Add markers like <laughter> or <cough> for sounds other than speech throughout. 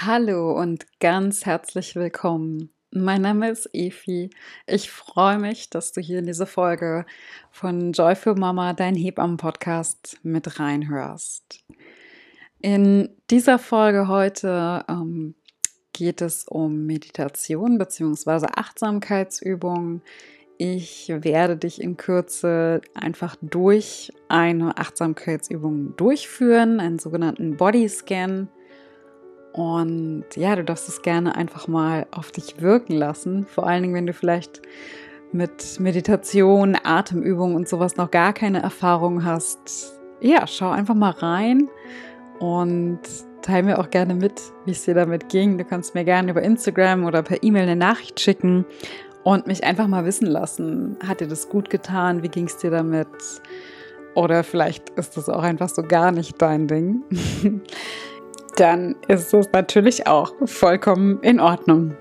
Hallo und ganz herzlich willkommen. Mein Name ist Efi. Ich freue mich, dass du hier in diese Folge von Joyful Mama, dein Hebammen-Podcast, mit reinhörst. In dieser Folge heute ähm, geht es um Meditation bzw. Achtsamkeitsübungen. Ich werde dich in Kürze einfach durch eine Achtsamkeitsübung durchführen, einen sogenannten Bodyscan und ja, du darfst es gerne einfach mal auf dich wirken lassen. Vor allen Dingen, wenn du vielleicht mit Meditation, Atemübungen und sowas noch gar keine Erfahrung hast. Ja, schau einfach mal rein und teile mir auch gerne mit, wie es dir damit ging. Du kannst mir gerne über Instagram oder per E-Mail eine Nachricht schicken und mich einfach mal wissen lassen. Hat dir das gut getan? Wie ging es dir damit? Oder vielleicht ist das auch einfach so gar nicht dein Ding. <laughs> dann ist es natürlich auch vollkommen in Ordnung.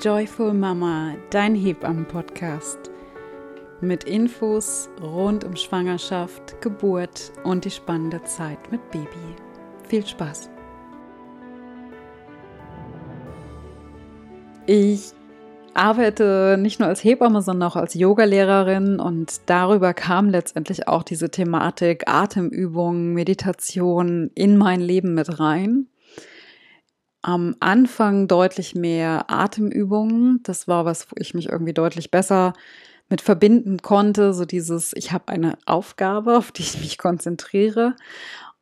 Joyful Mama, dein Hebammen-Podcast. Mit Infos rund um Schwangerschaft, Geburt und die spannende Zeit mit Baby. Viel Spaß! Ich arbeite nicht nur als Hebamme, sondern auch als Yogalehrerin und darüber kam letztendlich auch diese Thematik Atemübungen, Meditation in mein Leben mit rein. Am Anfang deutlich mehr Atemübungen. Das war was, wo ich mich irgendwie deutlich besser mit verbinden konnte. So dieses, ich habe eine Aufgabe, auf die ich mich konzentriere.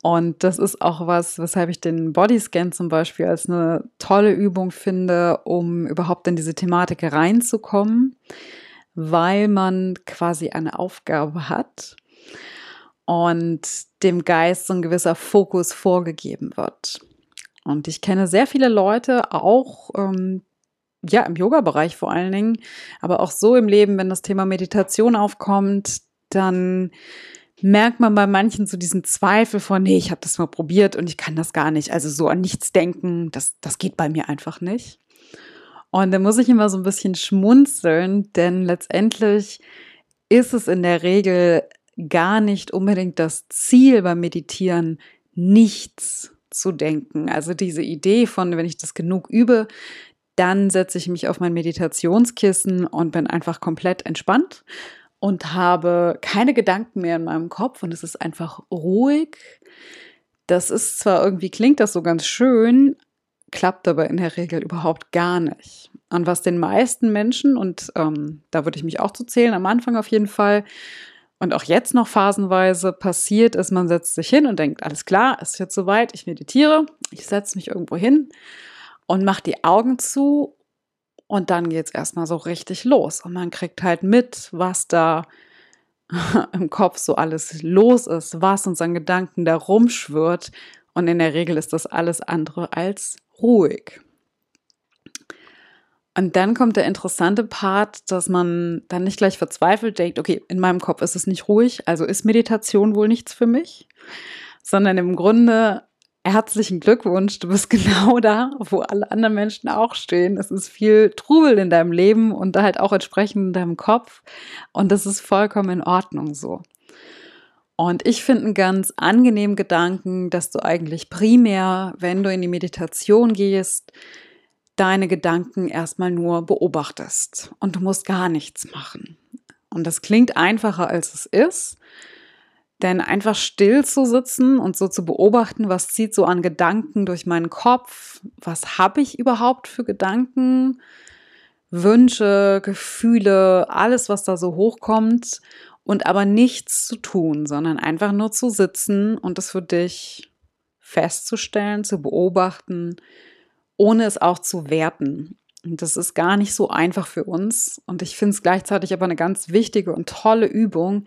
Und das ist auch was, weshalb ich den Bodyscan zum Beispiel als eine tolle Übung finde, um überhaupt in diese Thematik reinzukommen, weil man quasi eine Aufgabe hat und dem Geist so ein gewisser Fokus vorgegeben wird. Und ich kenne sehr viele Leute, auch ähm, ja im Yoga-Bereich vor allen Dingen, aber auch so im Leben, wenn das Thema Meditation aufkommt, dann merkt man bei manchen so diesen Zweifel von, nee, ich habe das mal probiert und ich kann das gar nicht. Also so an nichts denken, das, das geht bei mir einfach nicht. Und da muss ich immer so ein bisschen schmunzeln, denn letztendlich ist es in der Regel gar nicht unbedingt das Ziel beim Meditieren, nichts zu denken. Also diese Idee von, wenn ich das genug übe, dann setze ich mich auf mein Meditationskissen und bin einfach komplett entspannt und habe keine Gedanken mehr in meinem Kopf und es ist einfach ruhig. Das ist zwar irgendwie klingt das so ganz schön, klappt aber in der Regel überhaupt gar nicht. Und was den meisten Menschen, und ähm, da würde ich mich auch zu zählen, am Anfang auf jeden Fall, und auch jetzt noch phasenweise passiert ist, man setzt sich hin und denkt, alles klar, ist jetzt soweit, ich meditiere, ich setze mich irgendwo hin und mache die Augen zu und dann geht es erstmal so richtig los. Und man kriegt halt mit, was da <laughs> im Kopf so alles los ist, was uns an Gedanken da rumschwirrt. Und in der Regel ist das alles andere als ruhig. Und dann kommt der interessante Part, dass man dann nicht gleich verzweifelt denkt, okay, in meinem Kopf ist es nicht ruhig, also ist Meditation wohl nichts für mich, sondern im Grunde herzlichen Glückwunsch, du bist <laughs> genau da, wo alle anderen Menschen auch stehen. Es ist viel Trubel in deinem Leben und halt auch entsprechend in deinem Kopf. Und das ist vollkommen in Ordnung so. Und ich finde einen ganz angenehmen Gedanken, dass du eigentlich primär, wenn du in die Meditation gehst, deine Gedanken erstmal nur beobachtest und du musst gar nichts machen. Und das klingt einfacher, als es ist. Denn einfach still zu sitzen und so zu beobachten, was zieht so an Gedanken durch meinen Kopf, was habe ich überhaupt für Gedanken, Wünsche, Gefühle, alles, was da so hochkommt und aber nichts zu tun, sondern einfach nur zu sitzen und es für dich festzustellen, zu beobachten, ohne es auch zu werten. Und das ist gar nicht so einfach für uns. Und ich finde es gleichzeitig aber eine ganz wichtige und tolle Übung,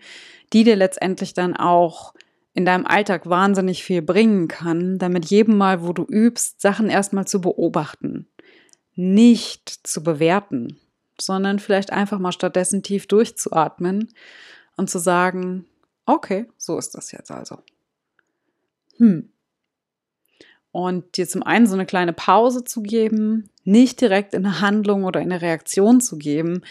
die dir letztendlich dann auch in deinem Alltag wahnsinnig viel bringen kann, damit jedem Mal, wo du übst, Sachen erstmal zu beobachten, nicht zu bewerten, sondern vielleicht einfach mal stattdessen tief durchzuatmen und zu sagen, okay, so ist das jetzt also. Hm. Und dir zum einen so eine kleine Pause zu geben, nicht direkt in eine Handlung oder in eine Reaktion zu geben,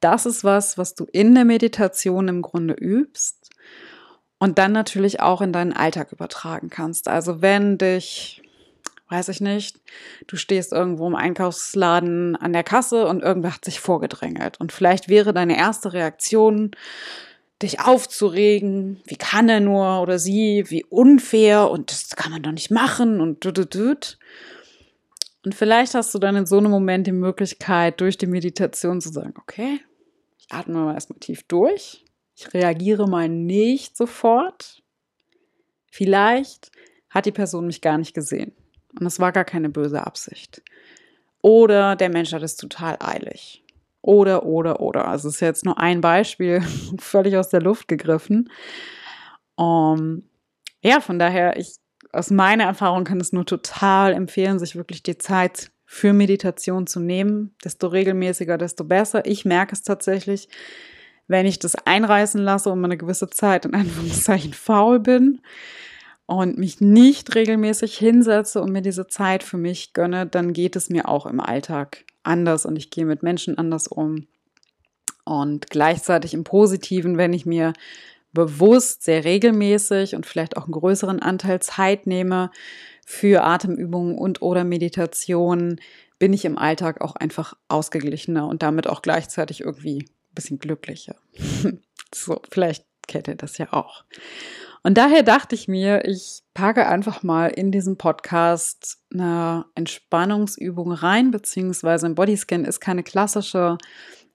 das ist was, was du in der Meditation im Grunde übst. und dann natürlich auch in deinen Alltag übertragen kannst. Also wenn dich, weiß ich nicht, du stehst irgendwo im Einkaufsladen an der Kasse und irgendwer hat sich vorgedrängelt und vielleicht wäre deine erste Reaktion, dich aufzuregen, wie kann er nur oder sie, wie unfair und das kann man doch nicht machen und du, du, du. Und vielleicht hast du dann in so einem Moment die Möglichkeit, durch die Meditation zu sagen, okay, ich atme mal erstmal tief durch, ich reagiere mal nicht sofort. Vielleicht hat die Person mich gar nicht gesehen und es war gar keine böse Absicht. Oder der Mensch hat es total eilig. Oder, oder, oder. Also es ist jetzt nur ein Beispiel, <laughs> völlig aus der Luft gegriffen. Um, ja, von daher, ich, aus meiner Erfahrung kann es nur total empfehlen, sich wirklich die Zeit für Meditation zu nehmen. Desto regelmäßiger, desto besser. Ich merke es tatsächlich, wenn ich das einreißen lasse und eine gewisse Zeit in <laughs> Anführungszeichen faul bin und mich nicht regelmäßig hinsetze und mir diese Zeit für mich gönne, dann geht es mir auch im Alltag anders und ich gehe mit Menschen anders um. Und gleichzeitig im Positiven, wenn ich mir bewusst, sehr regelmäßig und vielleicht auch einen größeren Anteil Zeit nehme für Atemübungen und oder Meditationen, bin ich im Alltag auch einfach ausgeglichener und damit auch gleichzeitig irgendwie ein bisschen glücklicher. <laughs> so, vielleicht kennt ihr das ja auch. Und daher dachte ich mir, ich packe einfach mal in diesen Podcast eine Entspannungsübung rein, beziehungsweise ein Bodyscan ist keine klassische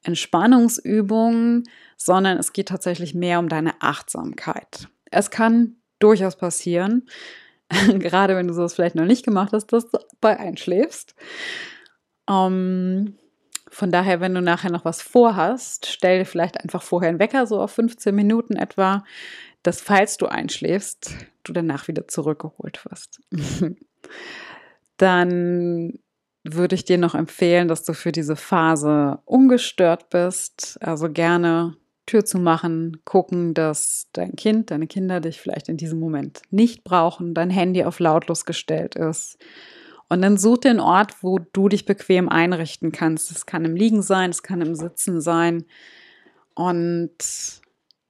Entspannungsübung, sondern es geht tatsächlich mehr um deine Achtsamkeit. Es kann durchaus passieren, <laughs> gerade wenn du sowas vielleicht noch nicht gemacht hast, dass du bei einschläfst. Ähm, von daher, wenn du nachher noch was vorhast, stell dir vielleicht einfach vorher einen Wecker, so auf 15 Minuten etwa, dass falls du einschläfst, du danach wieder zurückgeholt wirst. <laughs> Dann würde ich dir noch empfehlen, dass du für diese Phase ungestört bist. Also gerne Tür zu machen, gucken, dass dein Kind, deine Kinder dich vielleicht in diesem Moment nicht brauchen, dein Handy auf lautlos gestellt ist. Und dann such einen Ort, wo du dich bequem einrichten kannst. Es kann im Liegen sein, es kann im Sitzen sein. Und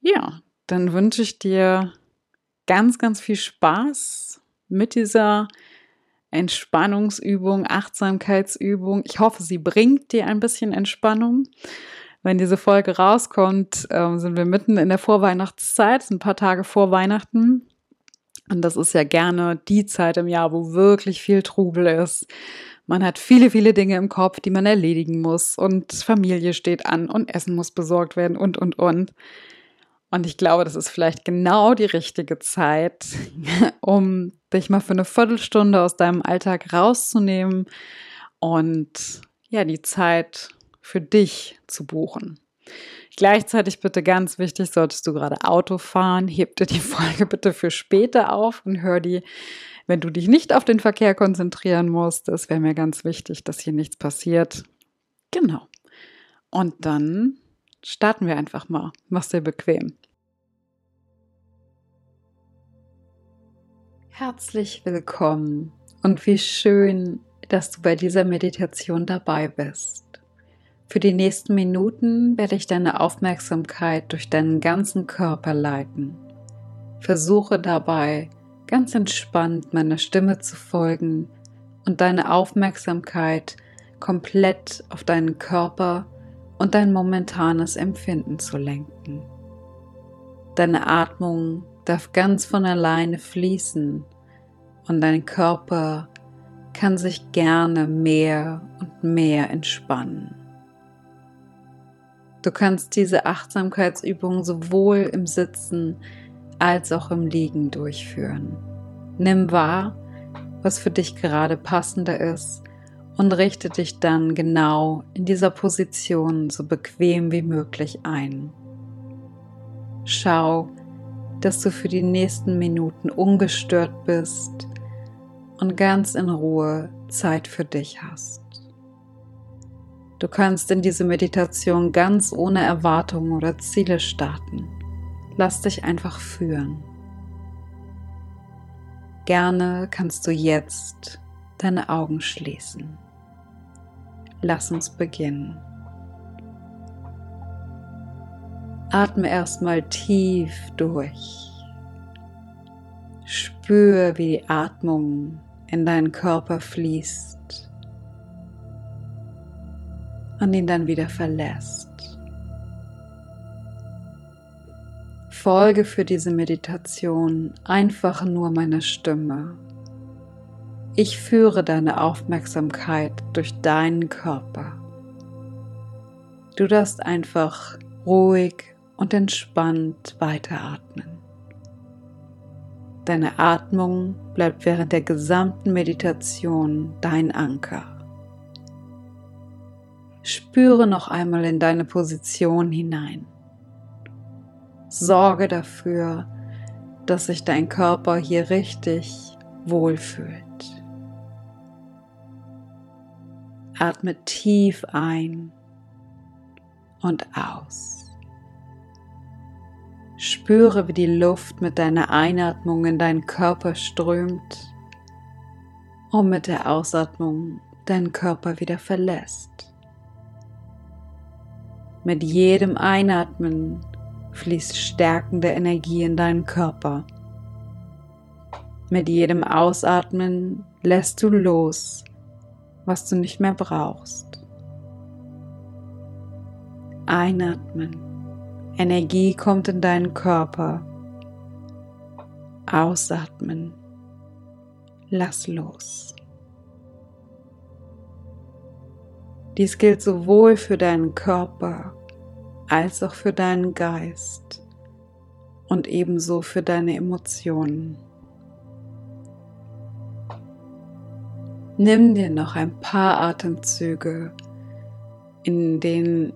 ja, dann wünsche ich dir ganz, ganz viel Spaß mit dieser Entspannungsübung, Achtsamkeitsübung. Ich hoffe, sie bringt dir ein bisschen Entspannung. Wenn diese Folge rauskommt, äh, sind wir mitten in der Vorweihnachtszeit, ein paar Tage vor Weihnachten. Und das ist ja gerne die Zeit im Jahr, wo wirklich viel Trubel ist. Man hat viele, viele Dinge im Kopf, die man erledigen muss. Und Familie steht an und Essen muss besorgt werden und, und, und. Und ich glaube, das ist vielleicht genau die richtige Zeit, <laughs> um dich mal für eine Viertelstunde aus deinem Alltag rauszunehmen und ja, die Zeit für dich zu buchen. Gleichzeitig bitte ganz wichtig, solltest du gerade Auto fahren, heb dir die <laughs> Folge bitte für später auf und hör die, wenn du dich nicht auf den Verkehr konzentrieren musst. Das wäre mir ganz wichtig, dass hier nichts passiert. Genau. Und dann starten wir einfach mal. Mach's dir bequem. Herzlich willkommen und wie schön, dass du bei dieser Meditation dabei bist. Für die nächsten Minuten werde ich deine Aufmerksamkeit durch deinen ganzen Körper leiten. Versuche dabei ganz entspannt meiner Stimme zu folgen und deine Aufmerksamkeit komplett auf deinen Körper und dein momentanes Empfinden zu lenken. Deine Atmung darf ganz von alleine fließen und dein Körper kann sich gerne mehr und mehr entspannen. Du kannst diese Achtsamkeitsübung sowohl im Sitzen als auch im Liegen durchführen. Nimm wahr, was für dich gerade passender ist und richte dich dann genau in dieser Position so bequem wie möglich ein. Schau, dass du für die nächsten Minuten ungestört bist und ganz in Ruhe Zeit für dich hast. Du kannst in diese Meditation ganz ohne Erwartungen oder Ziele starten. Lass dich einfach führen. Gerne kannst du jetzt deine Augen schließen. Lass uns beginnen. Atme erstmal tief durch. Spür, wie die Atmung in deinen Körper fließt und ihn dann wieder verlässt. Folge für diese Meditation einfach nur meiner Stimme. Ich führe deine Aufmerksamkeit durch deinen Körper. Du darfst einfach ruhig und entspannt weiteratmen. Deine Atmung bleibt während der gesamten Meditation dein Anker. Spüre noch einmal in deine Position hinein. Sorge dafür, dass sich dein Körper hier richtig wohlfühlt. Atme tief ein und aus. Spüre, wie die Luft mit deiner Einatmung in deinen Körper strömt und mit der Ausatmung deinen Körper wieder verlässt. Mit jedem Einatmen fließt stärkende Energie in deinen Körper. Mit jedem Ausatmen lässt du los, was du nicht mehr brauchst. Einatmen. Energie kommt in deinen Körper. Ausatmen. Lass los. Dies gilt sowohl für deinen Körper als auch für deinen Geist und ebenso für deine Emotionen. Nimm dir noch ein paar Atemzüge, in denen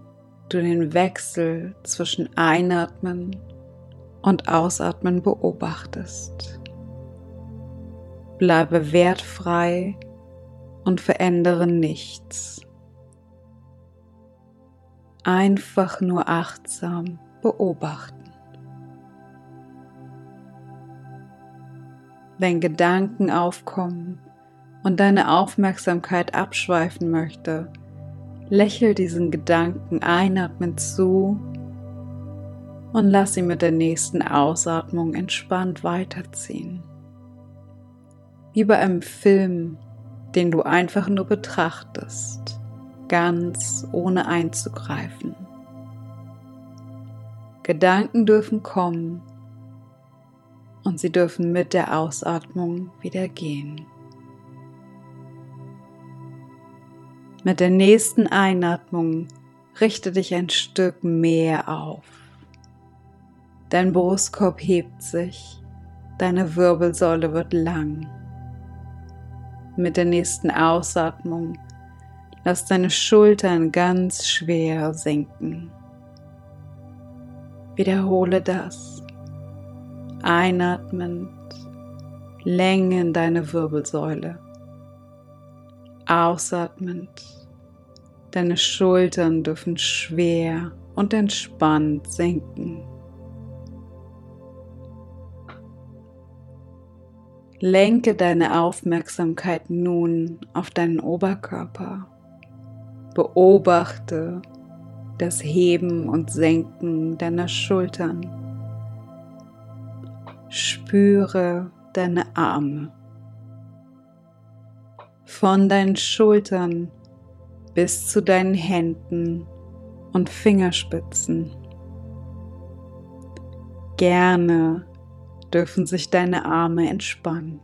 du den Wechsel zwischen Einatmen und Ausatmen beobachtest. Bleibe wertfrei und verändere nichts. Einfach nur achtsam beobachten. Wenn Gedanken aufkommen und deine Aufmerksamkeit abschweifen möchte, Lächel diesen Gedanken einatmend zu und lass ihn mit der nächsten Ausatmung entspannt weiterziehen. Wie bei einem Film, den du einfach nur betrachtest, ganz ohne einzugreifen. Gedanken dürfen kommen und sie dürfen mit der Ausatmung wieder gehen. Mit der nächsten Einatmung richte dich ein Stück mehr auf. Dein Brustkorb hebt sich, deine Wirbelsäule wird lang. Mit der nächsten Ausatmung lass deine Schultern ganz schwer sinken. Wiederhole das. Einatmend, Länge in deine Wirbelsäule. Ausatmend Deine Schultern dürfen schwer und entspannt sinken. Lenke deine Aufmerksamkeit nun auf deinen Oberkörper. Beobachte das Heben und Senken deiner Schultern. Spüre deine Arme. Von deinen Schultern bis zu deinen Händen und Fingerspitzen. Gerne dürfen sich deine Arme entspannen.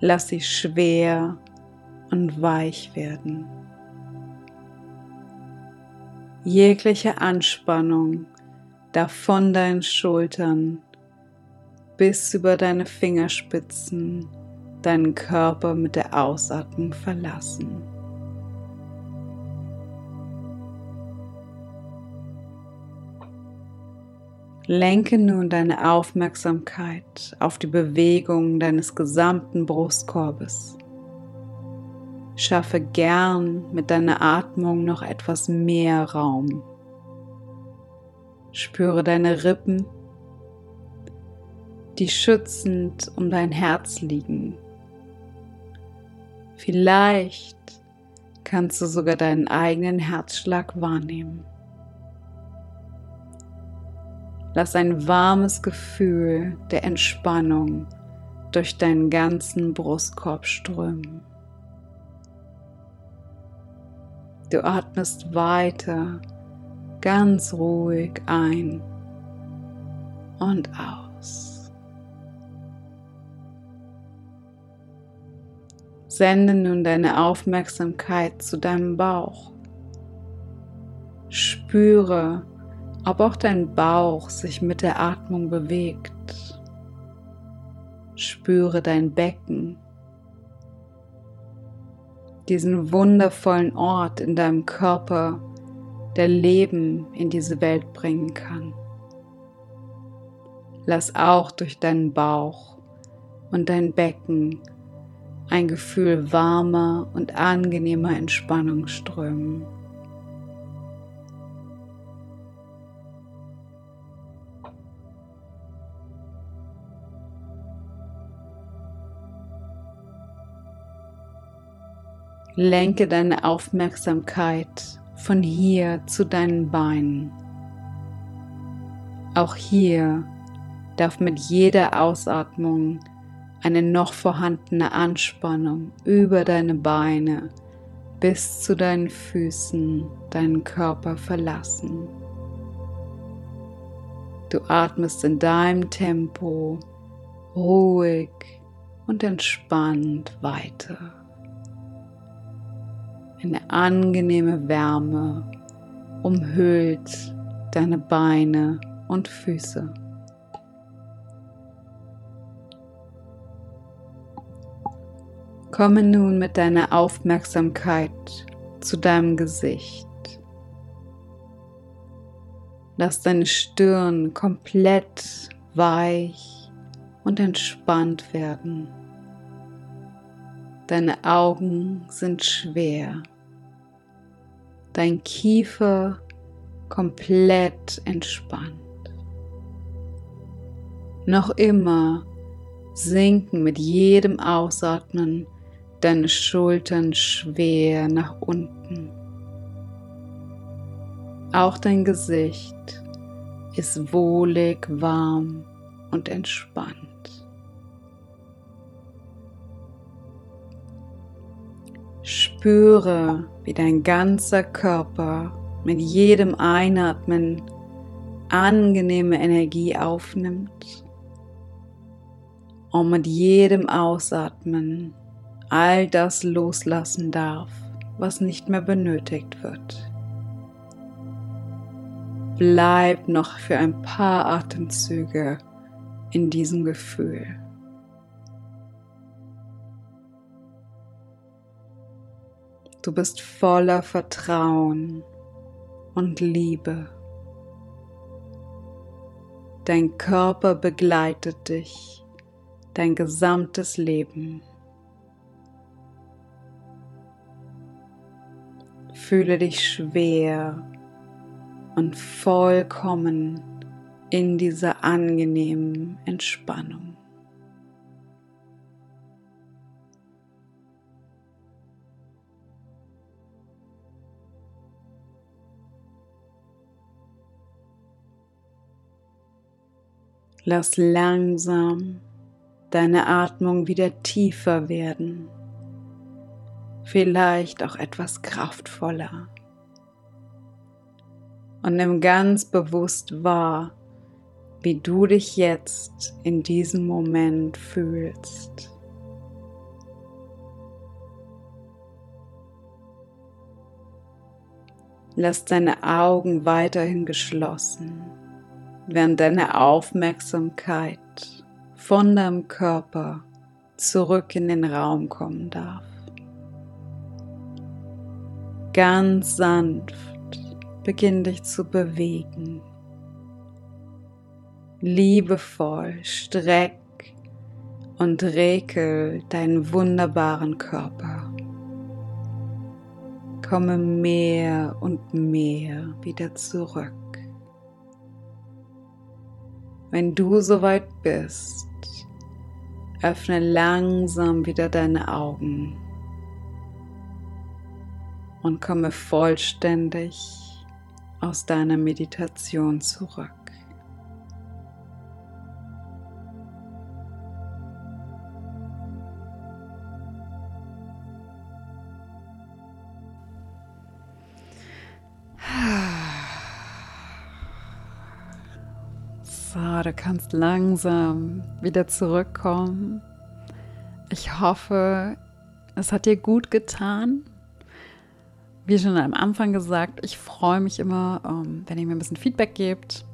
Lass sie schwer und weich werden. Jegliche Anspannung darf von deinen Schultern bis über deine Fingerspitzen deinen Körper mit der Ausatmung verlassen. Lenke nun deine Aufmerksamkeit auf die Bewegung deines gesamten Brustkorbes. Schaffe gern mit deiner Atmung noch etwas mehr Raum. Spüre deine Rippen, die schützend um dein Herz liegen Vielleicht kannst du sogar deinen eigenen Herzschlag wahrnehmen. Lass ein warmes Gefühl der Entspannung durch deinen ganzen Brustkorb strömen. Du atmest weiter ganz ruhig ein und aus. Sende nun deine Aufmerksamkeit zu deinem Bauch. Spüre, ob auch dein Bauch sich mit der Atmung bewegt. Spüre dein Becken, diesen wundervollen Ort in deinem Körper, der Leben in diese Welt bringen kann. Lass auch durch deinen Bauch und dein Becken ein Gefühl warmer und angenehmer Entspannung strömen. Lenke deine Aufmerksamkeit von hier zu deinen Beinen. Auch hier darf mit jeder Ausatmung eine noch vorhandene Anspannung über deine Beine bis zu deinen Füßen deinen Körper verlassen. Du atmest in deinem Tempo ruhig und entspannt weiter. Eine angenehme Wärme umhüllt deine Beine und Füße. Komme nun mit deiner Aufmerksamkeit zu deinem Gesicht. Lass deine Stirn komplett weich und entspannt werden. Deine Augen sind schwer. Dein Kiefer komplett entspannt. Noch immer sinken mit jedem Ausatmen deine Schultern schwer nach unten. Auch dein Gesicht ist wohlig, warm und entspannt. Spüre, wie dein ganzer Körper mit jedem Einatmen angenehme Energie aufnimmt und mit jedem Ausatmen all das loslassen darf, was nicht mehr benötigt wird. Bleib noch für ein paar Atemzüge in diesem Gefühl. Du bist voller Vertrauen und Liebe. Dein Körper begleitet dich dein gesamtes Leben. Fühle dich schwer und vollkommen in dieser angenehmen Entspannung. Lass langsam deine Atmung wieder tiefer werden, vielleicht auch etwas kraftvoller. Und nimm ganz bewusst wahr, wie du dich jetzt in diesem Moment fühlst. Lass deine Augen weiterhin geschlossen während deine Aufmerksamkeit von deinem Körper zurück in den Raum kommen darf. Ganz sanft beginn dich zu bewegen. Liebevoll streck und rekel deinen wunderbaren Körper. Komme mehr und mehr wieder zurück. Wenn du soweit bist, öffne langsam wieder deine Augen und komme vollständig aus deiner Meditation zurück. So, du kannst langsam wieder zurückkommen. Ich hoffe, es hat dir gut getan, wie schon am Anfang gesagt, ich freue mich immer, ähm, wenn ihr mir ein bisschen Feedback gebt.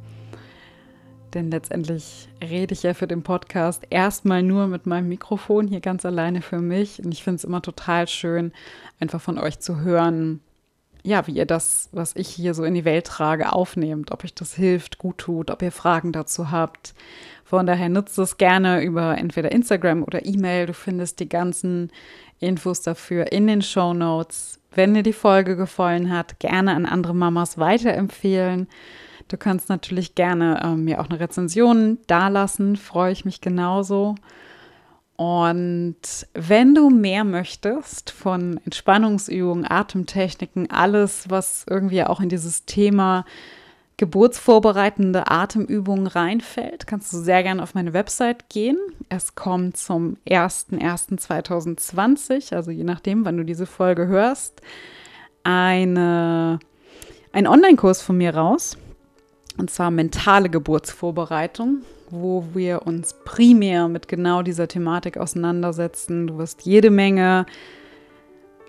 Denn letztendlich rede ich ja für den Podcast erstmal nur mit meinem Mikrofon hier ganz alleine für mich. Und ich finde es immer total schön, einfach von euch zu hören, ja, wie ihr das, was ich hier so in die Welt trage, aufnehmt, ob euch das hilft, gut tut, ob ihr Fragen dazu habt. Von daher nutzt es gerne über entweder Instagram oder E-Mail. Du findest die ganzen Infos dafür in den Show Notes. Wenn dir die Folge gefallen hat, gerne an andere Mamas weiterempfehlen. Du kannst natürlich gerne ähm, mir auch eine Rezension dalassen, freue ich mich genauso. Und wenn du mehr möchtest von Entspannungsübungen, Atemtechniken, alles, was irgendwie auch in dieses Thema geburtsvorbereitende Atemübungen reinfällt, kannst du sehr gerne auf meine Website gehen. Es kommt zum 01.01.2020, also je nachdem, wann du diese Folge hörst, eine, ein Online-Kurs von mir raus. Und zwar mentale Geburtsvorbereitung wo wir uns primär mit genau dieser Thematik auseinandersetzen. Du wirst jede Menge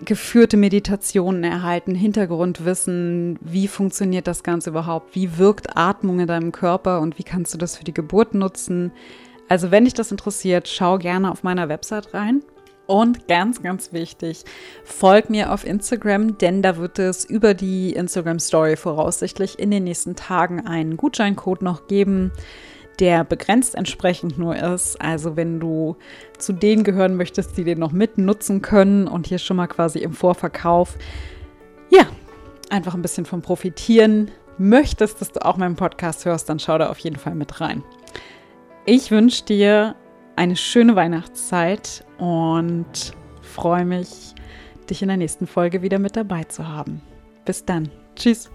geführte Meditationen erhalten, Hintergrundwissen, wie funktioniert das Ganze überhaupt, wie wirkt Atmung in deinem Körper und wie kannst du das für die Geburt nutzen. Also wenn dich das interessiert, schau gerne auf meiner Website rein. Und ganz, ganz wichtig, folg mir auf Instagram, denn da wird es über die Instagram Story voraussichtlich in den nächsten Tagen einen Gutscheincode noch geben der begrenzt entsprechend nur ist. Also wenn du zu denen gehören möchtest, die den noch mitnutzen können und hier schon mal quasi im Vorverkauf, ja, einfach ein bisschen von profitieren möchtest, dass du auch meinen Podcast hörst, dann schau da auf jeden Fall mit rein. Ich wünsche dir eine schöne Weihnachtszeit und freue mich, dich in der nächsten Folge wieder mit dabei zu haben. Bis dann. Tschüss.